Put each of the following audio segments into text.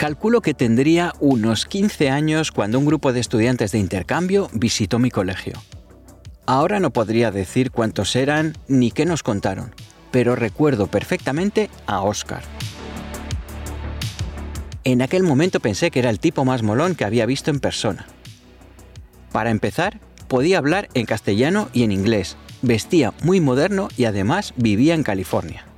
Calculo que tendría unos 15 años cuando un grupo de estudiantes de intercambio visitó mi colegio. Ahora no podría decir cuántos eran ni qué nos contaron, pero recuerdo perfectamente a Oscar. En aquel momento pensé que era el tipo más molón que había visto en persona. Para empezar, podía hablar en castellano y en inglés, vestía muy moderno y además vivía en California.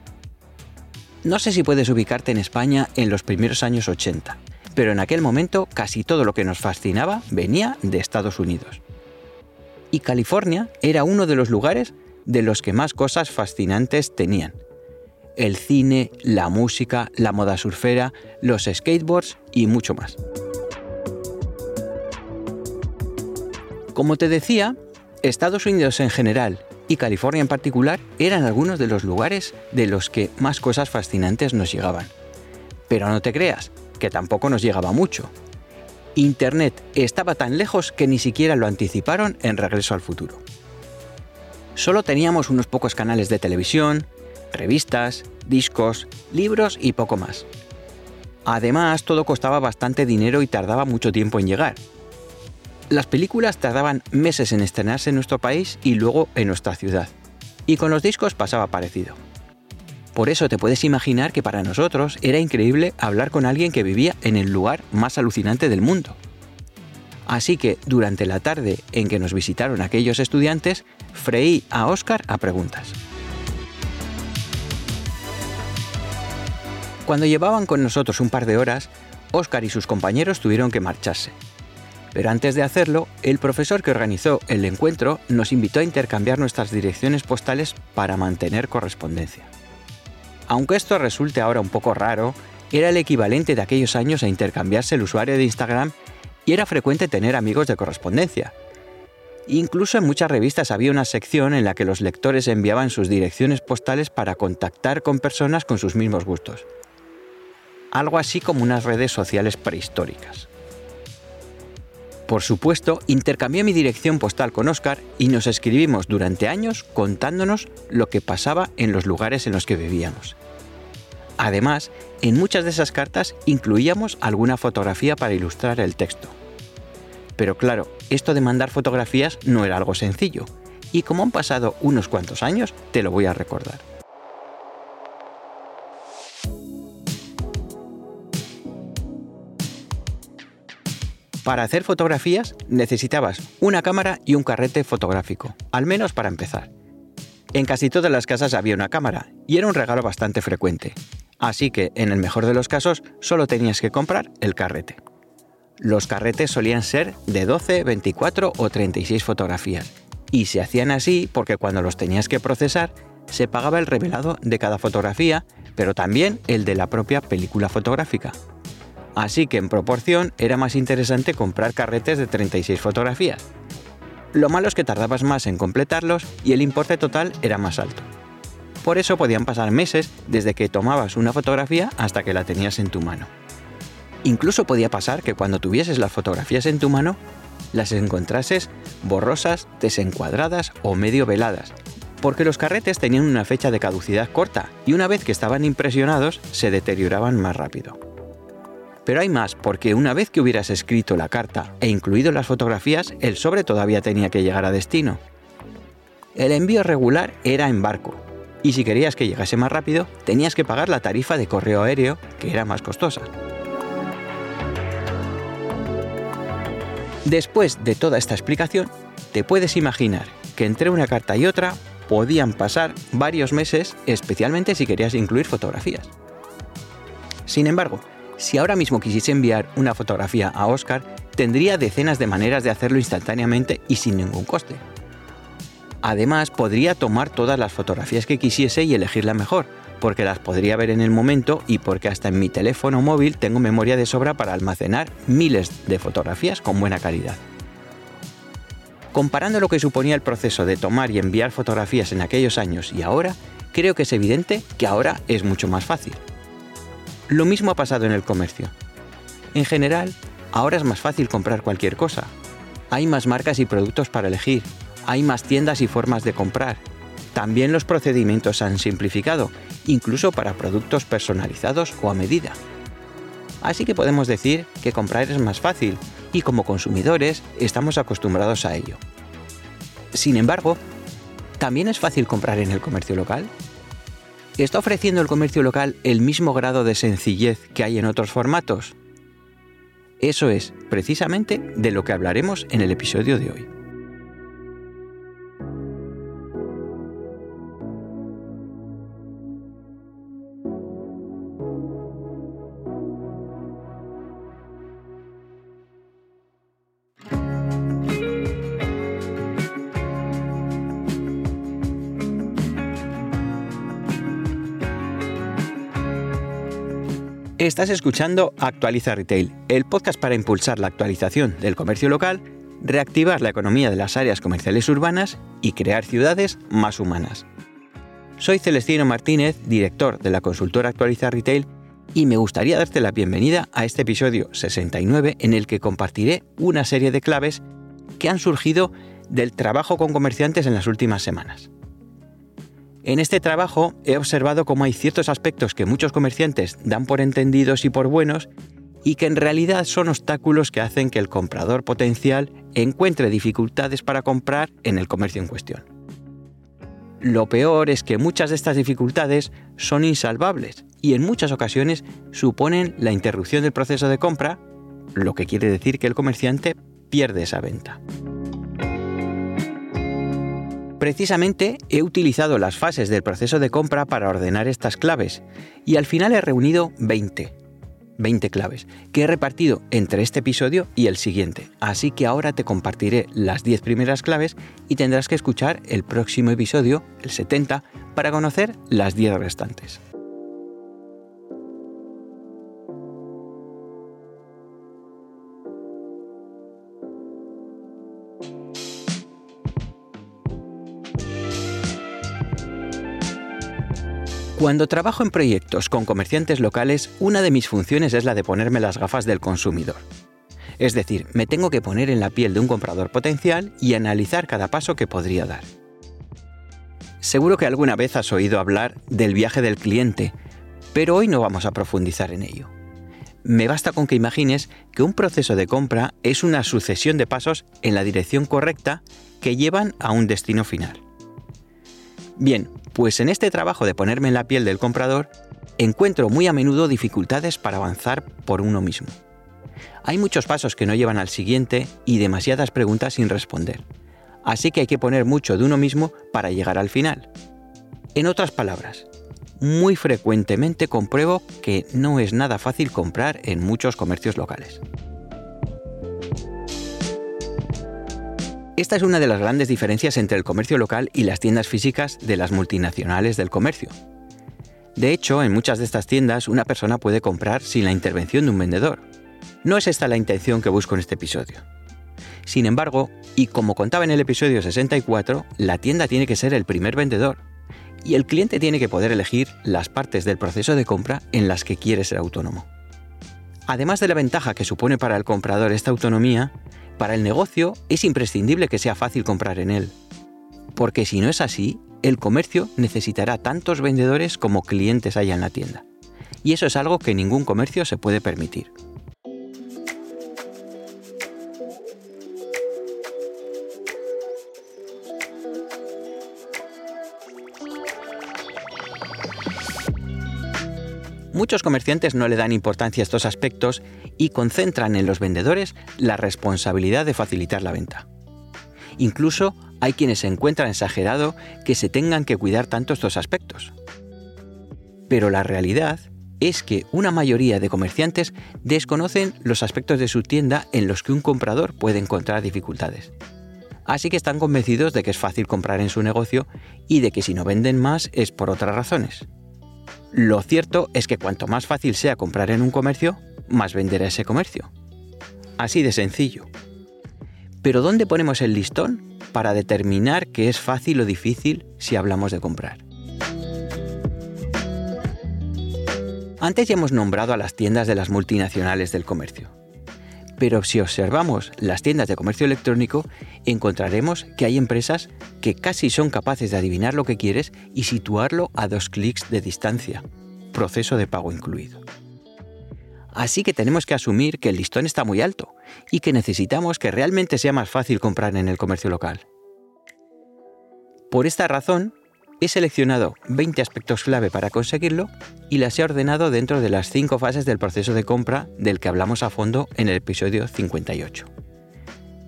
No sé si puedes ubicarte en España en los primeros años 80, pero en aquel momento casi todo lo que nos fascinaba venía de Estados Unidos. Y California era uno de los lugares de los que más cosas fascinantes tenían. El cine, la música, la moda surfera, los skateboards y mucho más. Como te decía, Estados Unidos en general y California en particular eran algunos de los lugares de los que más cosas fascinantes nos llegaban. Pero no te creas, que tampoco nos llegaba mucho. Internet estaba tan lejos que ni siquiera lo anticiparon en Regreso al Futuro. Solo teníamos unos pocos canales de televisión, revistas, discos, libros y poco más. Además, todo costaba bastante dinero y tardaba mucho tiempo en llegar, las películas tardaban meses en estrenarse en nuestro país y luego en nuestra ciudad. Y con los discos pasaba parecido. Por eso te puedes imaginar que para nosotros era increíble hablar con alguien que vivía en el lugar más alucinante del mundo. Así que durante la tarde en que nos visitaron aquellos estudiantes, freí a Oscar a preguntas. Cuando llevaban con nosotros un par de horas, Oscar y sus compañeros tuvieron que marcharse, pero antes de hacerlo, el profesor que organizó el encuentro nos invitó a intercambiar nuestras direcciones postales para mantener correspondencia. Aunque esto resulte ahora un poco raro, era el equivalente de aquellos años a intercambiarse el usuario de Instagram y era frecuente tener amigos de correspondencia. Incluso en muchas revistas había una sección en la que los lectores enviaban sus direcciones postales para contactar con personas con sus mismos gustos. Algo así como unas redes sociales prehistóricas. Por supuesto, intercambié mi dirección postal con Oscar y nos escribimos durante años contándonos lo que pasaba en los lugares en los que vivíamos. Además, en muchas de esas cartas incluíamos alguna fotografía para ilustrar el texto. Pero claro, esto de mandar fotografías no era algo sencillo, y como han pasado unos cuantos años, te lo voy a recordar. Para hacer fotografías necesitabas una cámara y un carrete fotográfico, al menos para empezar. En casi todas las casas había una cámara, y era un regalo bastante frecuente, así que en el mejor de los casos solo tenías que comprar el carrete. Los carretes solían ser de 12, 24 o 36 fotografías, y se hacían así porque cuando los tenías que procesar, se pagaba el revelado de cada fotografía, pero también el de la propia película fotográfica, así que en proporción era más interesante comprar carretes de 36 fotografías. Lo malo es que tardabas más en completarlos y el importe total era más alto. Por eso podían pasar meses desde que tomabas una fotografía hasta que la tenías en tu mano. Incluso podía pasar que cuando tuvieses las fotografías en tu mano, las encontrases borrosas, desencuadradas o medio veladas, porque los carretes tenían una fecha de caducidad corta y una vez que estaban impresionados se deterioraban más rápido. Pero hay más, porque una vez que hubieras escrito la carta e incluido las fotografías, el sobre todavía tenía que llegar a destino. El envío regular era en barco, y si querías que llegase más rápido, tenías que pagar la tarifa de correo aéreo, que era más costosa. Después de toda esta explicación, te puedes imaginar que entre una carta y otra podían pasar varios meses, especialmente si querías incluir fotografías. Sin embargo, si ahora mismo quisiese enviar una fotografía a Oscar, tendría decenas de maneras de hacerlo instantáneamente y sin ningún coste. Además, podría tomar todas las fotografías que quisiese y elegir la mejor, porque las podría ver en el momento y porque hasta en mi teléfono móvil tengo memoria de sobra para almacenar miles de fotografías con buena calidad. Comparando lo que suponía el proceso de tomar y enviar fotografías en aquellos años y ahora, creo que es evidente que ahora es mucho más fácil. Lo mismo ha pasado en el comercio. En general, ahora es más fácil comprar cualquier cosa. Hay más marcas y productos para elegir. Hay más tiendas y formas de comprar. También los procedimientos han simplificado, incluso para productos personalizados o a medida. Así que podemos decir que comprar es más fácil y como consumidores estamos acostumbrados a ello. Sin embargo, ¿también es fácil comprar en el comercio local? ¿Está ofreciendo el comercio local el mismo grado de sencillez que hay en otros formatos? Eso es precisamente de lo que hablaremos en el episodio de hoy. Estás escuchando Actualiza Retail, el podcast para impulsar la actualización del comercio local, reactivar la economía de las áreas comerciales urbanas y crear ciudades más humanas. Soy Celestino Martínez, director de la consultora Actualiza Retail, y me gustaría darte la bienvenida a este episodio 69 en el que compartiré una serie de claves que han surgido del trabajo con comerciantes en las últimas semanas. En este trabajo he observado cómo hay ciertos aspectos que muchos comerciantes dan por entendidos y por buenos y que en realidad son obstáculos que hacen que el comprador potencial encuentre dificultades para comprar en el comercio en cuestión. Lo peor es que muchas de estas dificultades son insalvables y en muchas ocasiones suponen la interrupción del proceso de compra, lo que quiere decir que el comerciante pierde esa venta. Precisamente he utilizado las fases del proceso de compra para ordenar estas claves y al final he reunido 20. 20 claves que he repartido entre este episodio y el siguiente. Así que ahora te compartiré las 10 primeras claves y tendrás que escuchar el próximo episodio, el 70, para conocer las 10 restantes. Cuando trabajo en proyectos con comerciantes locales, una de mis funciones es la de ponerme las gafas del consumidor. Es decir, me tengo que poner en la piel de un comprador potencial y analizar cada paso que podría dar. Seguro que alguna vez has oído hablar del viaje del cliente, pero hoy no vamos a profundizar en ello. Me basta con que imagines que un proceso de compra es una sucesión de pasos en la dirección correcta que llevan a un destino final. Bien, pues en este trabajo de ponerme en la piel del comprador, encuentro muy a menudo dificultades para avanzar por uno mismo. Hay muchos pasos que no llevan al siguiente y demasiadas preguntas sin responder. Así que hay que poner mucho de uno mismo para llegar al final. En otras palabras, muy frecuentemente compruebo que no es nada fácil comprar en muchos comercios locales. Esta es una de las grandes diferencias entre el comercio local y las tiendas físicas de las multinacionales del comercio. De hecho, en muchas de estas tiendas una persona puede comprar sin la intervención de un vendedor. No es esta la intención que busco en este episodio. Sin embargo, y como contaba en el episodio 64, la tienda tiene que ser el primer vendedor, y el cliente tiene que poder elegir las partes del proceso de compra en las que quiere ser autónomo. Además de la ventaja que supone para el comprador esta autonomía, para el negocio es imprescindible que sea fácil comprar en él. Porque si no es así, el comercio necesitará tantos vendedores como clientes haya en la tienda. Y eso es algo que ningún comercio se puede permitir. Muchos comerciantes no le dan importancia a estos aspectos y concentran en los vendedores la responsabilidad de facilitar la venta. Incluso hay quienes se encuentran exagerado que se tengan que cuidar tanto estos aspectos. Pero la realidad es que una mayoría de comerciantes desconocen los aspectos de su tienda en los que un comprador puede encontrar dificultades. Así que están convencidos de que es fácil comprar en su negocio y de que si no venden más es por otras razones. Lo cierto es que cuanto más fácil sea comprar en un comercio, más venderá ese comercio. Así de sencillo. Pero ¿dónde ponemos el listón para determinar qué es fácil o difícil si hablamos de comprar? Antes ya hemos nombrado a las tiendas de las multinacionales del comercio. Pero si observamos las tiendas de comercio electrónico, encontraremos que hay empresas que casi son capaces de adivinar lo que quieres y situarlo a dos clics de distancia, proceso de pago incluido. Así que tenemos que asumir que el listón está muy alto y que necesitamos que realmente sea más fácil comprar en el comercio local. Por esta razón, he seleccionado 20 aspectos clave para conseguirlo y las he ordenado dentro de las 5 fases del proceso de compra del que hablamos a fondo en el episodio 58.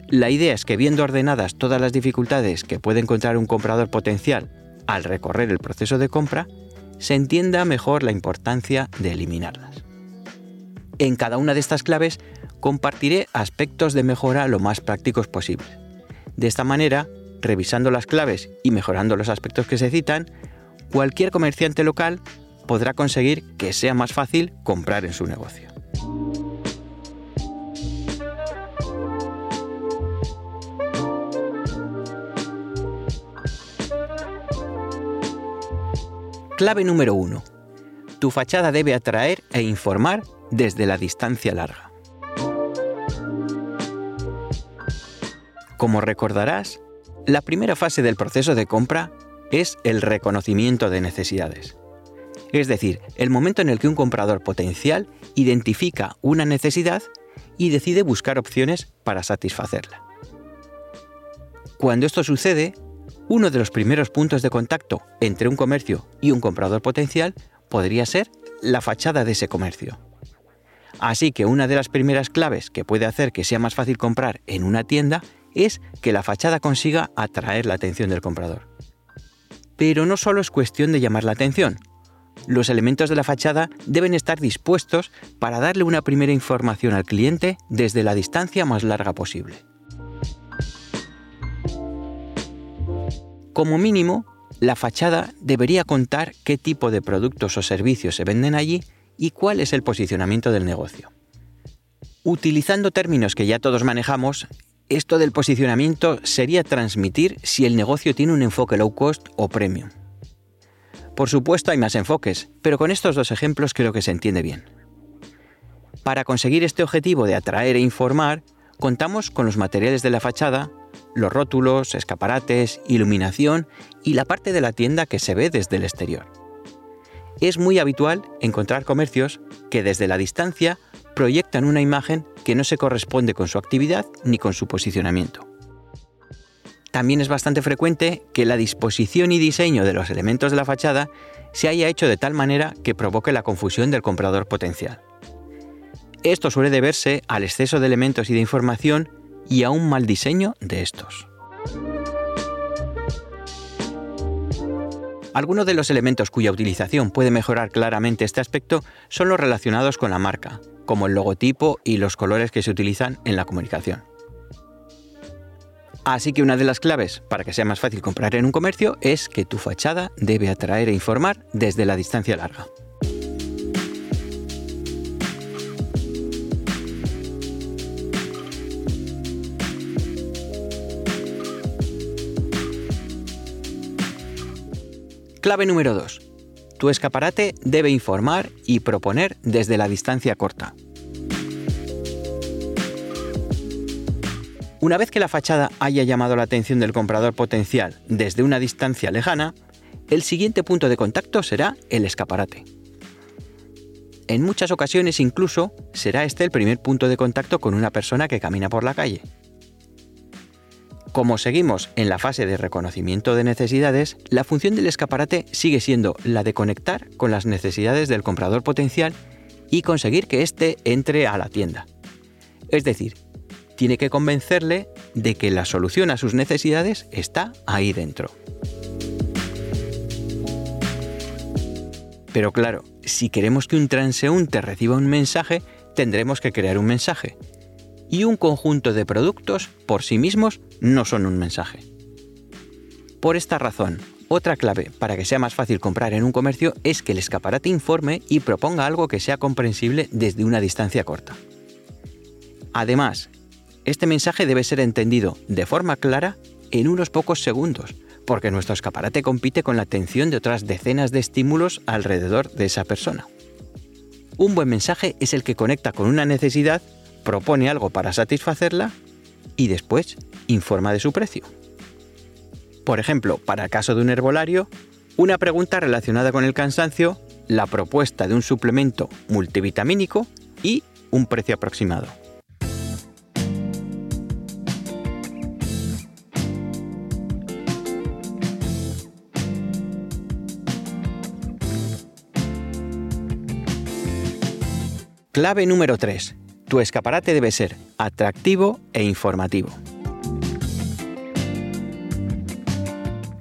La idea es que viendo ordenadas todas las dificultades que puede encontrar un comprador potencial al recorrer el proceso de compra, se entienda mejor la importancia de eliminarlas. En cada una de estas claves compartiré aspectos de mejora lo más prácticos posibles. De esta manera, revisando las claves y mejorando los aspectos que se citan, cualquier comerciante local podrá conseguir que sea más fácil comprar en su negocio. Clave número 1. Tu fachada debe atraer e informar desde la distancia larga. Como recordarás, la primera fase del proceso de compra es el reconocimiento de necesidades. Es decir, el momento en el que un comprador potencial identifica una necesidad y decide buscar opciones para satisfacerla. Cuando esto sucede, uno de los primeros puntos de contacto entre un comercio y un comprador potencial podría ser la fachada de ese comercio. Así que una de las primeras claves que puede hacer que sea más fácil comprar en una tienda es que la fachada consiga atraer la atención del comprador. Pero no solo es cuestión de llamar la atención. Los elementos de la fachada deben estar dispuestos para darle una primera información al cliente desde la distancia más larga posible. Como mínimo, la fachada debería contar qué tipo de productos o servicios se venden allí y cuál es el posicionamiento del negocio. Utilizando términos que ya todos manejamos, esto del posicionamiento sería transmitir si el negocio tiene un enfoque low cost o premium. Por supuesto hay más enfoques, pero con estos dos ejemplos creo que se entiende bien. Para conseguir este objetivo de atraer e informar, contamos con los materiales de la fachada, los rótulos, escaparates, iluminación y la parte de la tienda que se ve desde el exterior. Es muy habitual encontrar comercios que desde la distancia proyectan una imagen que no se corresponde con su actividad ni con su posicionamiento. También es bastante frecuente que la disposición y diseño de los elementos de la fachada se haya hecho de tal manera que provoque la confusión del comprador potencial. Esto suele deberse al exceso de elementos y de información y a un mal diseño de estos. Algunos de los elementos cuya utilización puede mejorar claramente este aspecto son los relacionados con la marca, como el logotipo y los colores que se utilizan en la comunicación. Así que una de las claves para que sea más fácil comprar en un comercio es que tu fachada debe atraer e informar desde la distancia larga. Clave número 2. Tu escaparate debe informar y proponer desde la distancia corta. Una vez que la fachada haya llamado la atención del comprador potencial desde una distancia lejana, el siguiente punto de contacto será el escaparate. En muchas ocasiones incluso será este el primer punto de contacto con una persona que camina por la calle. Como seguimos en la fase de reconocimiento de necesidades, la función del escaparate sigue siendo la de conectar con las necesidades del comprador potencial y conseguir que éste entre a la tienda. Es decir, tiene que convencerle de que la solución a sus necesidades está ahí dentro. Pero claro, si queremos que un transeúnte reciba un mensaje, tendremos que crear un mensaje y un conjunto de productos por sí mismos no son un mensaje. Por esta razón, otra clave para que sea más fácil comprar en un comercio es que el escaparate informe y proponga algo que sea comprensible desde una distancia corta. Además, este mensaje debe ser entendido de forma clara en unos pocos segundos, porque nuestro escaparate compite con la atención de otras decenas de estímulos alrededor de esa persona. Un buen mensaje es el que conecta con una necesidad propone algo para satisfacerla y después informa de su precio. Por ejemplo, para el caso de un herbolario, una pregunta relacionada con el cansancio, la propuesta de un suplemento multivitamínico y un precio aproximado. Clave número 3. Tu escaparate debe ser atractivo e informativo.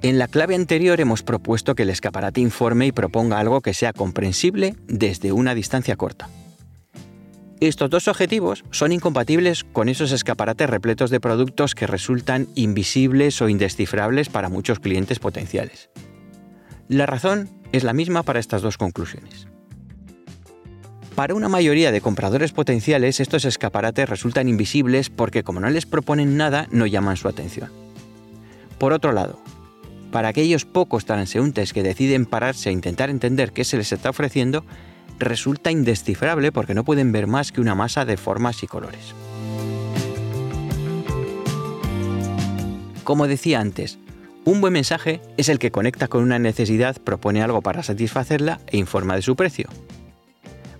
En la clave anterior hemos propuesto que el escaparate informe y proponga algo que sea comprensible desde una distancia corta. Estos dos objetivos son incompatibles con esos escaparates repletos de productos que resultan invisibles o indescifrables para muchos clientes potenciales. La razón es la misma para estas dos conclusiones. Para una mayoría de compradores potenciales estos escaparates resultan invisibles porque como no les proponen nada no llaman su atención. Por otro lado, para aquellos pocos transeúntes que deciden pararse a intentar entender qué se les está ofreciendo, resulta indescifrable porque no pueden ver más que una masa de formas y colores. Como decía antes, un buen mensaje es el que conecta con una necesidad, propone algo para satisfacerla e informa de su precio.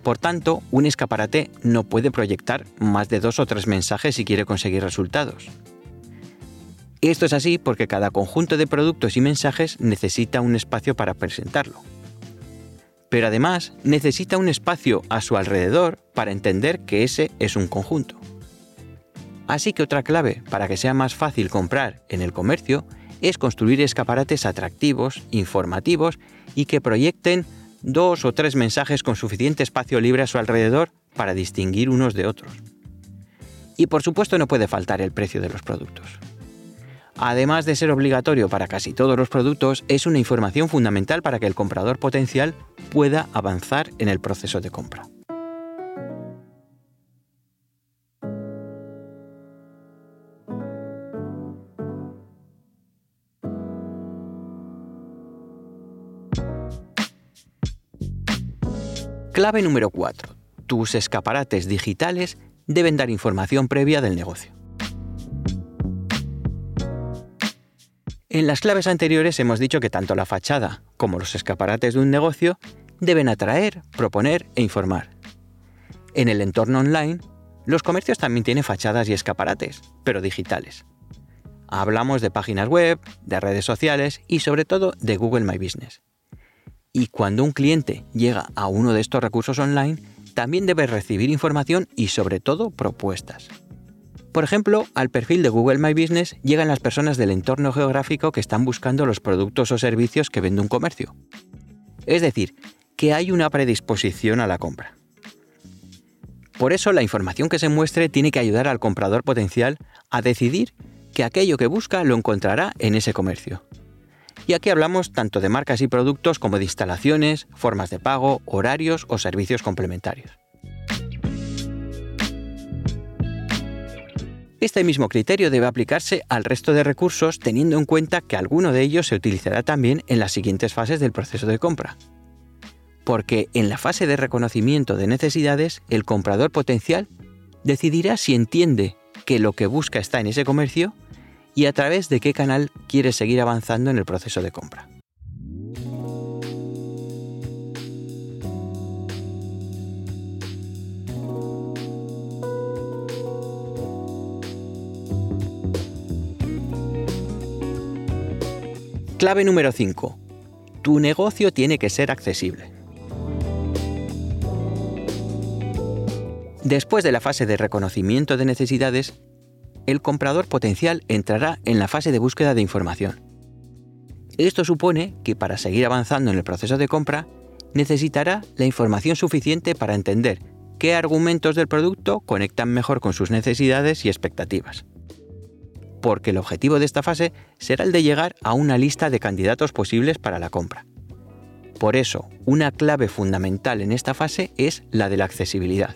Por tanto, un escaparate no puede proyectar más de dos o tres mensajes si quiere conseguir resultados. Esto es así porque cada conjunto de productos y mensajes necesita un espacio para presentarlo. Pero además necesita un espacio a su alrededor para entender que ese es un conjunto. Así que otra clave para que sea más fácil comprar en el comercio es construir escaparates atractivos, informativos y que proyecten dos o tres mensajes con suficiente espacio libre a su alrededor para distinguir unos de otros. Y por supuesto no puede faltar el precio de los productos. Además de ser obligatorio para casi todos los productos, es una información fundamental para que el comprador potencial pueda avanzar en el proceso de compra. Clave número 4. Tus escaparates digitales deben dar información previa del negocio. En las claves anteriores hemos dicho que tanto la fachada como los escaparates de un negocio deben atraer, proponer e informar. En el entorno online, los comercios también tienen fachadas y escaparates, pero digitales. Hablamos de páginas web, de redes sociales y sobre todo de Google My Business. Y cuando un cliente llega a uno de estos recursos online, también debe recibir información y sobre todo propuestas. Por ejemplo, al perfil de Google My Business llegan las personas del entorno geográfico que están buscando los productos o servicios que vende un comercio. Es decir, que hay una predisposición a la compra. Por eso la información que se muestre tiene que ayudar al comprador potencial a decidir que aquello que busca lo encontrará en ese comercio. Y aquí hablamos tanto de marcas y productos como de instalaciones, formas de pago, horarios o servicios complementarios. Este mismo criterio debe aplicarse al resto de recursos teniendo en cuenta que alguno de ellos se utilizará también en las siguientes fases del proceso de compra. Porque en la fase de reconocimiento de necesidades, el comprador potencial decidirá si entiende que lo que busca está en ese comercio y a través de qué canal quieres seguir avanzando en el proceso de compra. Clave número 5. Tu negocio tiene que ser accesible. Después de la fase de reconocimiento de necesidades, el comprador potencial entrará en la fase de búsqueda de información. Esto supone que para seguir avanzando en el proceso de compra, necesitará la información suficiente para entender qué argumentos del producto conectan mejor con sus necesidades y expectativas. Porque el objetivo de esta fase será el de llegar a una lista de candidatos posibles para la compra. Por eso, una clave fundamental en esta fase es la de la accesibilidad.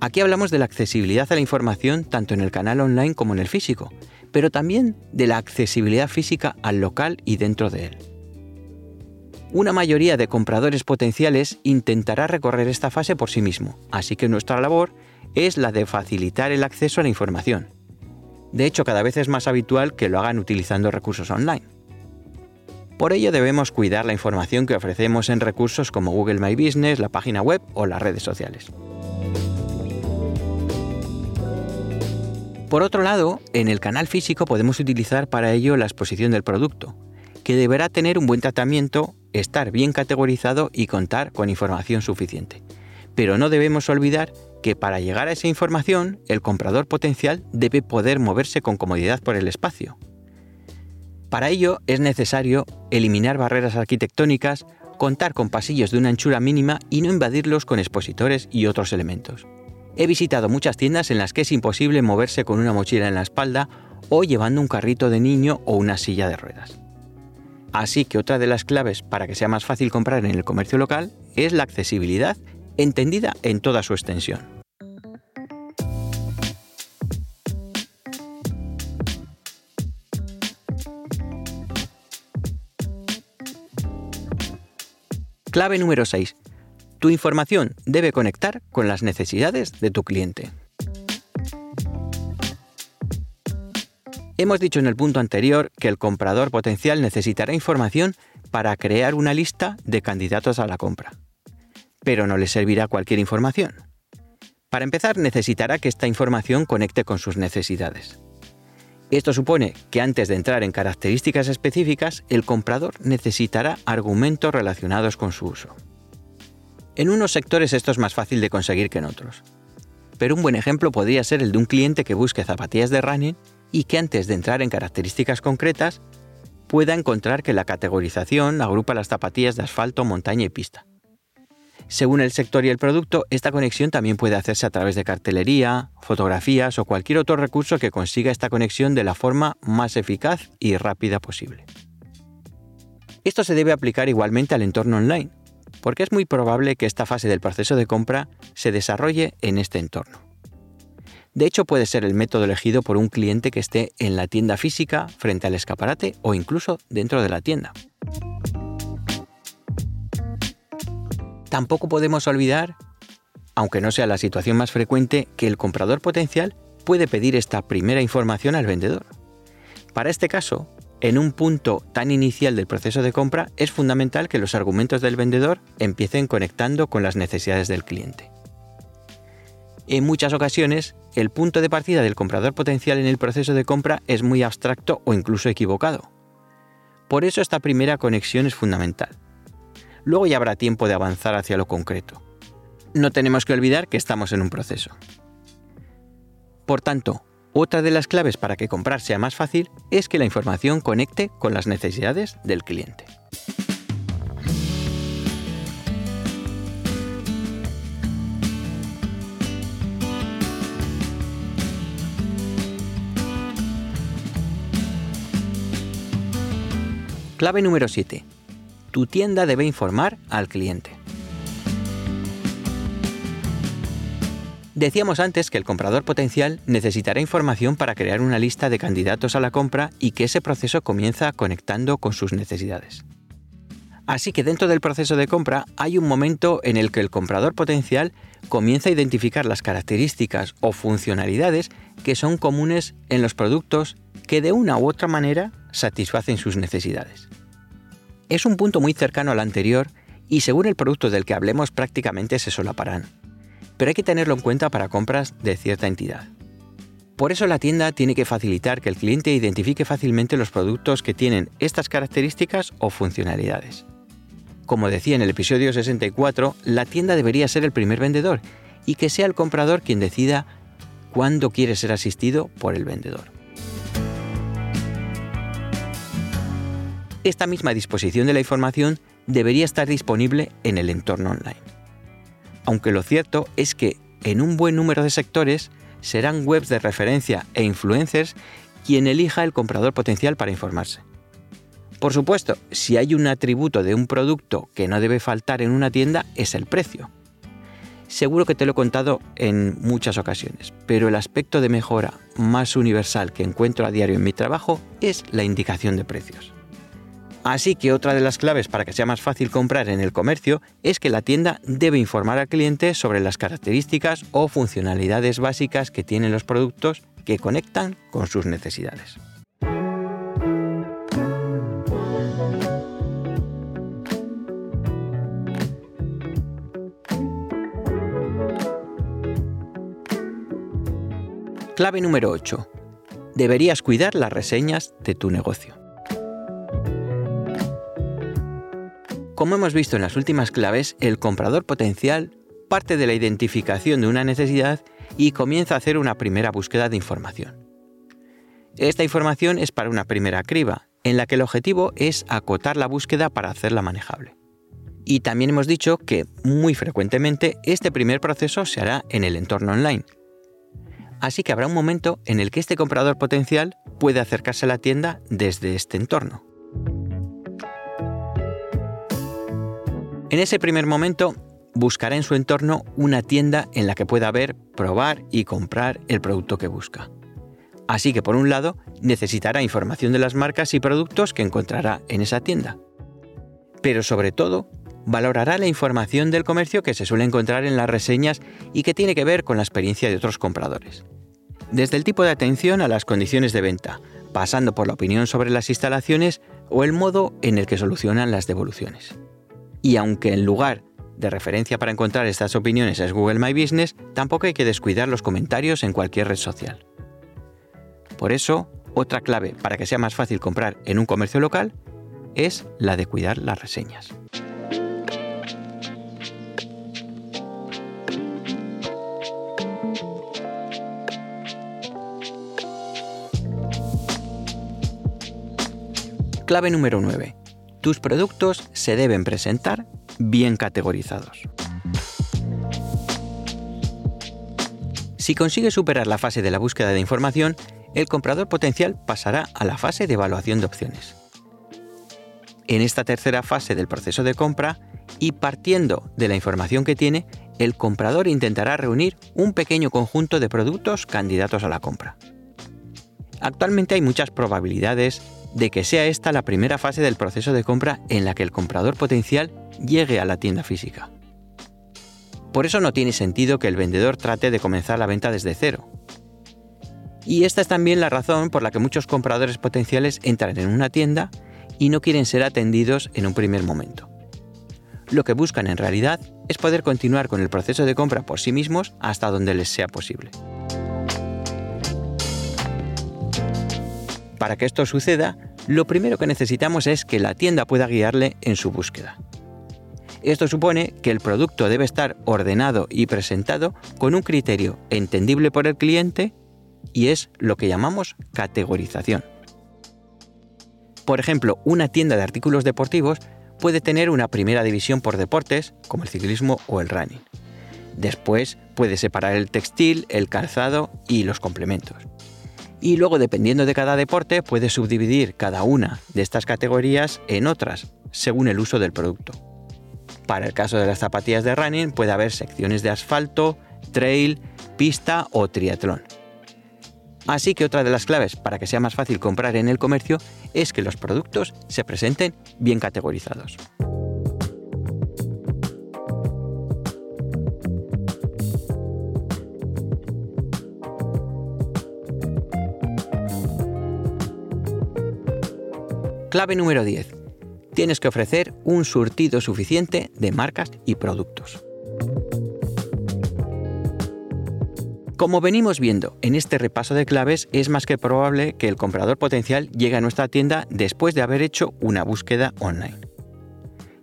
Aquí hablamos de la accesibilidad a la información tanto en el canal online como en el físico, pero también de la accesibilidad física al local y dentro de él. Una mayoría de compradores potenciales intentará recorrer esta fase por sí mismo, así que nuestra labor es la de facilitar el acceso a la información. De hecho, cada vez es más habitual que lo hagan utilizando recursos online. Por ello debemos cuidar la información que ofrecemos en recursos como Google My Business, la página web o las redes sociales. Por otro lado, en el canal físico podemos utilizar para ello la exposición del producto, que deberá tener un buen tratamiento, estar bien categorizado y contar con información suficiente. Pero no debemos olvidar que para llegar a esa información, el comprador potencial debe poder moverse con comodidad por el espacio. Para ello es necesario eliminar barreras arquitectónicas, contar con pasillos de una anchura mínima y no invadirlos con expositores y otros elementos. He visitado muchas tiendas en las que es imposible moverse con una mochila en la espalda o llevando un carrito de niño o una silla de ruedas. Así que otra de las claves para que sea más fácil comprar en el comercio local es la accesibilidad entendida en toda su extensión. Clave número 6. Tu información debe conectar con las necesidades de tu cliente. Hemos dicho en el punto anterior que el comprador potencial necesitará información para crear una lista de candidatos a la compra. Pero no le servirá cualquier información. Para empezar, necesitará que esta información conecte con sus necesidades. Esto supone que antes de entrar en características específicas, el comprador necesitará argumentos relacionados con su uso. En unos sectores esto es más fácil de conseguir que en otros. Pero un buen ejemplo podría ser el de un cliente que busque zapatillas de running y que antes de entrar en características concretas pueda encontrar que la categorización agrupa las zapatillas de asfalto, montaña y pista. Según el sector y el producto, esta conexión también puede hacerse a través de cartelería, fotografías o cualquier otro recurso que consiga esta conexión de la forma más eficaz y rápida posible. Esto se debe aplicar igualmente al entorno online, porque es muy probable que esta fase del proceso de compra se desarrolle en este entorno. De hecho, puede ser el método elegido por un cliente que esté en la tienda física, frente al escaparate o incluso dentro de la tienda. Tampoco podemos olvidar, aunque no sea la situación más frecuente, que el comprador potencial puede pedir esta primera información al vendedor. Para este caso, en un punto tan inicial del proceso de compra, es fundamental que los argumentos del vendedor empiecen conectando con las necesidades del cliente. En muchas ocasiones, el punto de partida del comprador potencial en el proceso de compra es muy abstracto o incluso equivocado. Por eso esta primera conexión es fundamental. Luego ya habrá tiempo de avanzar hacia lo concreto. No tenemos que olvidar que estamos en un proceso. Por tanto, otra de las claves para que comprar sea más fácil es que la información conecte con las necesidades del cliente. Clave número 7. Tu tienda debe informar al cliente. Decíamos antes que el comprador potencial necesitará información para crear una lista de candidatos a la compra y que ese proceso comienza conectando con sus necesidades. Así que dentro del proceso de compra hay un momento en el que el comprador potencial comienza a identificar las características o funcionalidades que son comunes en los productos que de una u otra manera satisfacen sus necesidades. Es un punto muy cercano al anterior y según el producto del que hablemos prácticamente se solaparán, pero hay que tenerlo en cuenta para compras de cierta entidad. Por eso la tienda tiene que facilitar que el cliente identifique fácilmente los productos que tienen estas características o funcionalidades. Como decía en el episodio 64, la tienda debería ser el primer vendedor y que sea el comprador quien decida cuándo quiere ser asistido por el vendedor. esta misma disposición de la información debería estar disponible en el entorno online. Aunque lo cierto es que en un buen número de sectores serán webs de referencia e influencers quien elija el comprador potencial para informarse. Por supuesto, si hay un atributo de un producto que no debe faltar en una tienda es el precio. Seguro que te lo he contado en muchas ocasiones, pero el aspecto de mejora más universal que encuentro a diario en mi trabajo es la indicación de precios. Así que otra de las claves para que sea más fácil comprar en el comercio es que la tienda debe informar al cliente sobre las características o funcionalidades básicas que tienen los productos que conectan con sus necesidades. Clave número 8. Deberías cuidar las reseñas de tu negocio. Como hemos visto en las últimas claves, el comprador potencial parte de la identificación de una necesidad y comienza a hacer una primera búsqueda de información. Esta información es para una primera criba, en la que el objetivo es acotar la búsqueda para hacerla manejable. Y también hemos dicho que muy frecuentemente este primer proceso se hará en el entorno online. Así que habrá un momento en el que este comprador potencial puede acercarse a la tienda desde este entorno. En ese primer momento, buscará en su entorno una tienda en la que pueda ver, probar y comprar el producto que busca. Así que por un lado, necesitará información de las marcas y productos que encontrará en esa tienda. Pero sobre todo, valorará la información del comercio que se suele encontrar en las reseñas y que tiene que ver con la experiencia de otros compradores. Desde el tipo de atención a las condiciones de venta, pasando por la opinión sobre las instalaciones o el modo en el que solucionan las devoluciones. Y aunque el lugar de referencia para encontrar estas opiniones es Google My Business, tampoco hay que descuidar los comentarios en cualquier red social. Por eso, otra clave para que sea más fácil comprar en un comercio local es la de cuidar las reseñas. Clave número 9. Tus productos se deben presentar bien categorizados. Si consigues superar la fase de la búsqueda de información, el comprador potencial pasará a la fase de evaluación de opciones. En esta tercera fase del proceso de compra, y partiendo de la información que tiene, el comprador intentará reunir un pequeño conjunto de productos candidatos a la compra. Actualmente hay muchas probabilidades de que sea esta la primera fase del proceso de compra en la que el comprador potencial llegue a la tienda física. Por eso no tiene sentido que el vendedor trate de comenzar la venta desde cero. Y esta es también la razón por la que muchos compradores potenciales entran en una tienda y no quieren ser atendidos en un primer momento. Lo que buscan en realidad es poder continuar con el proceso de compra por sí mismos hasta donde les sea posible. Para que esto suceda, lo primero que necesitamos es que la tienda pueda guiarle en su búsqueda. Esto supone que el producto debe estar ordenado y presentado con un criterio entendible por el cliente y es lo que llamamos categorización. Por ejemplo, una tienda de artículos deportivos puede tener una primera división por deportes, como el ciclismo o el running. Después puede separar el textil, el calzado y los complementos y luego dependiendo de cada deporte puede subdividir cada una de estas categorías en otras, según el uso del producto. Para el caso de las zapatillas de running puede haber secciones de asfalto, trail, pista o triatlón. Así que otra de las claves para que sea más fácil comprar en el comercio es que los productos se presenten bien categorizados. Clave número 10. Tienes que ofrecer un surtido suficiente de marcas y productos. Como venimos viendo en este repaso de claves, es más que probable que el comprador potencial llegue a nuestra tienda después de haber hecho una búsqueda online.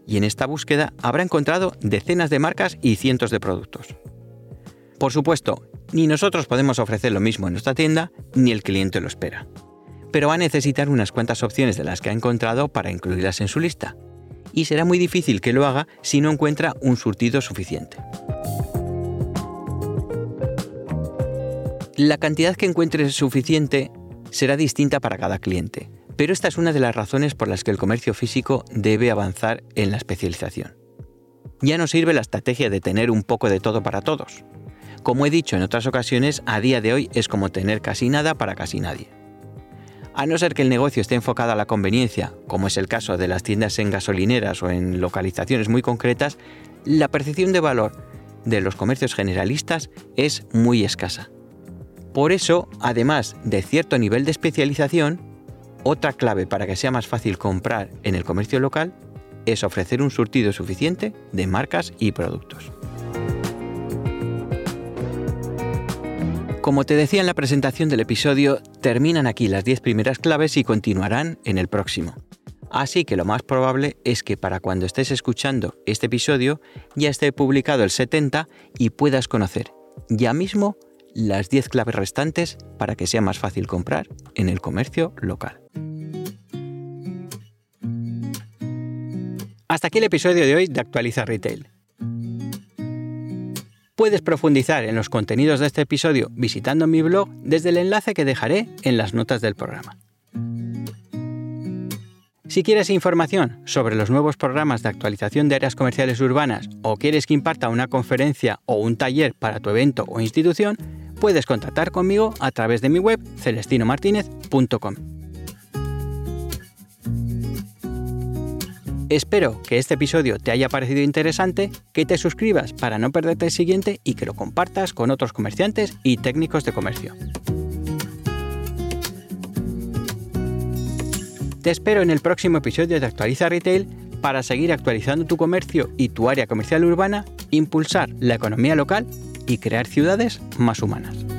Y en esta búsqueda habrá encontrado decenas de marcas y cientos de productos. Por supuesto, ni nosotros podemos ofrecer lo mismo en nuestra tienda, ni el cliente lo espera pero va a necesitar unas cuantas opciones de las que ha encontrado para incluirlas en su lista. Y será muy difícil que lo haga si no encuentra un surtido suficiente. La cantidad que encuentre suficiente será distinta para cada cliente, pero esta es una de las razones por las que el comercio físico debe avanzar en la especialización. Ya no sirve la estrategia de tener un poco de todo para todos. Como he dicho en otras ocasiones, a día de hoy es como tener casi nada para casi nadie. A no ser que el negocio esté enfocado a la conveniencia, como es el caso de las tiendas en gasolineras o en localizaciones muy concretas, la percepción de valor de los comercios generalistas es muy escasa. Por eso, además de cierto nivel de especialización, otra clave para que sea más fácil comprar en el comercio local es ofrecer un surtido suficiente de marcas y productos. Como te decía en la presentación del episodio, terminan aquí las 10 primeras claves y continuarán en el próximo. Así que lo más probable es que para cuando estés escuchando este episodio ya esté publicado el 70 y puedas conocer ya mismo las 10 claves restantes para que sea más fácil comprar en el comercio local. Hasta aquí el episodio de hoy de Actualiza Retail. Puedes profundizar en los contenidos de este episodio visitando mi blog desde el enlace que dejaré en las notas del programa. Si quieres información sobre los nuevos programas de actualización de áreas comerciales urbanas o quieres que imparta una conferencia o un taller para tu evento o institución, puedes contactar conmigo a través de mi web celestinomartinez.com. Espero que este episodio te haya parecido interesante, que te suscribas para no perderte el siguiente y que lo compartas con otros comerciantes y técnicos de comercio. Te espero en el próximo episodio de Actualiza Retail para seguir actualizando tu comercio y tu área comercial urbana, impulsar la economía local y crear ciudades más humanas.